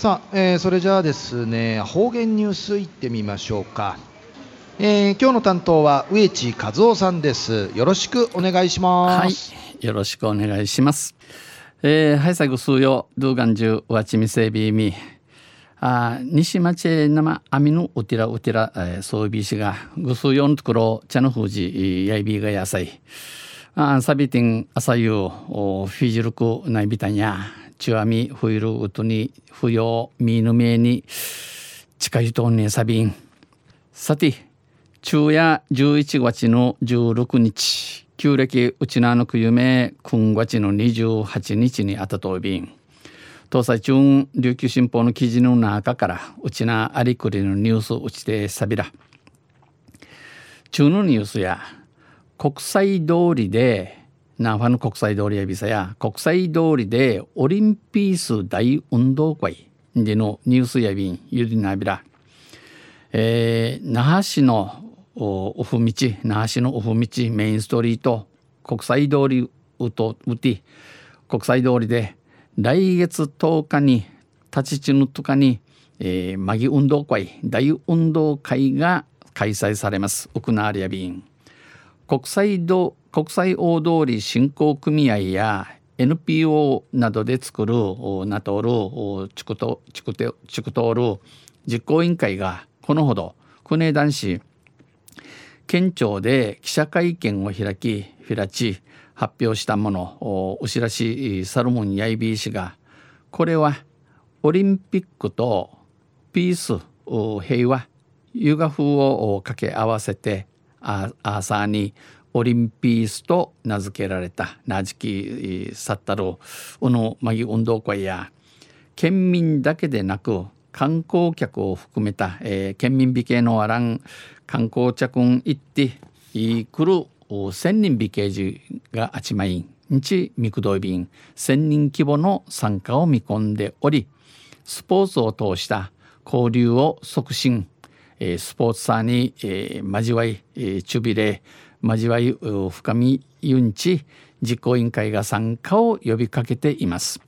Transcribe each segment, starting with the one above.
さあ、えー、それじゃあですね方言ニュースいってみましょうか、えー、今日の担当は植地和夫さんです。よろしくお願いします。はいよろしくお願いします。えー、はい最後数曜ドゥーガンジュワチミセビーミあ西町生アミヌウティラウティラ、えー、そうびしがぐすよんところ茶の富士やいびが野菜。あサビティン朝夕フィジルクないびたんや。チュアミフイルウトに不要ミーヌメに近いとんねサビンさて昼夜11月の16日旧暦うちなのくゆめ今月の28日にあたとびん東西中琉球新報の記事の中からうちなありくりのニュースうちてさびら中のニュースや国際通りでナファの国際通りやびさや国際通りでオリンピース大運動会でのニュースやびんゆりなびら、えー、那覇市のオフ道那覇市のオフ道メインストリート国際通りうとうて国際通りで来月10日に立ち地のとかに、えー、マギ運動会大運動会が開催されます。ウクナーリアビン国際道国際大通り振興組合や NPO などで作るナトールチクトチクトチクトール実行委員会がこのほど国枝男子県庁で記者会見を開き開ち発表したもの牛らしサルモンヤイビー氏がこれはオリンピックとピース平和ユガ風を掛け合わせてアーサーにオリンピースと名付けられた。なじきさったるうのまぎ運動会や県民だけでなく観光客を含めた、えー、県民美形のあらん観光客ん行っていくる千人美形児があちまい日ミクドイ便千人規模の参加を見込んでおりスポーツを通した交流を促進、えー、スポーツサーに、えー、交わい、えー、チュビレ交わい深みユンチ実行委員会が参加を呼びかけています。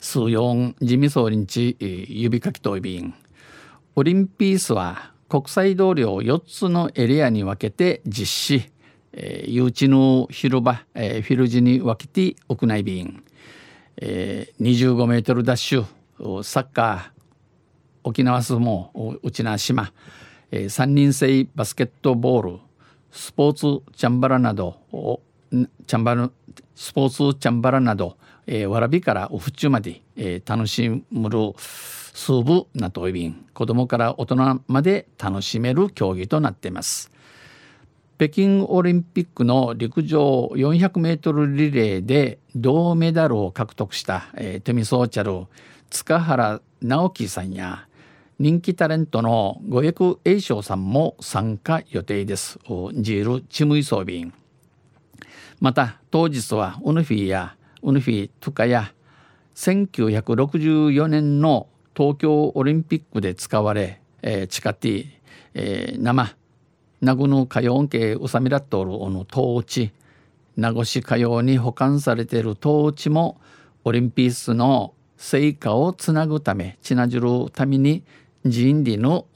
数四自民総理にち指かきといびんオリンピースは国際通りを4つのエリアに分けて実施、えー、誘致の広場、えー、フィルジに分けて屋内便、えー、25メートルダッシュサッカー沖縄相撲内縄島、えー、3人制バスケットボールスポーツチャンバラなどチャンバラスポーツチャンバラなど、えー、わらびからおふちまで、えー、楽しむる数部なといびん子供から大人まで楽しめる競技となっています。北京オリンピックの陸上400メートルリレーで銅メダルを獲得した、えー、テミソーチャル塚原直樹さんや人気タレントの五役栄翔さんも参加予定です。ジール・チムイソービン。また当日はウヌフィやウヌフィ・トゥカや1964年の東京オリンピックで使われ、えー、チカティ、えー、生名護の歌謡系ウサミラットルの統治名護市歌謡に保管されている統治もオリンピックの成果をつなぐためちなじるために人理の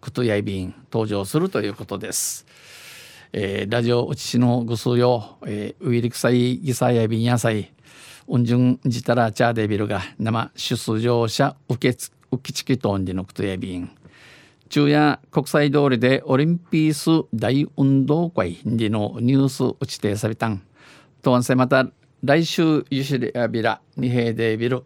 クトヤイビン登場するということです。えー、ラジオうちのぐすよ、えー、ウイリクサイギサヤビン野菜運順じたらチャーデビルが生出場者受け受けチキトンでのクトヤビン昼夜国際通りでオリンピース大運動会でのニュース打ちてさびたんとんせまた来週ゆしりやびらにへでビル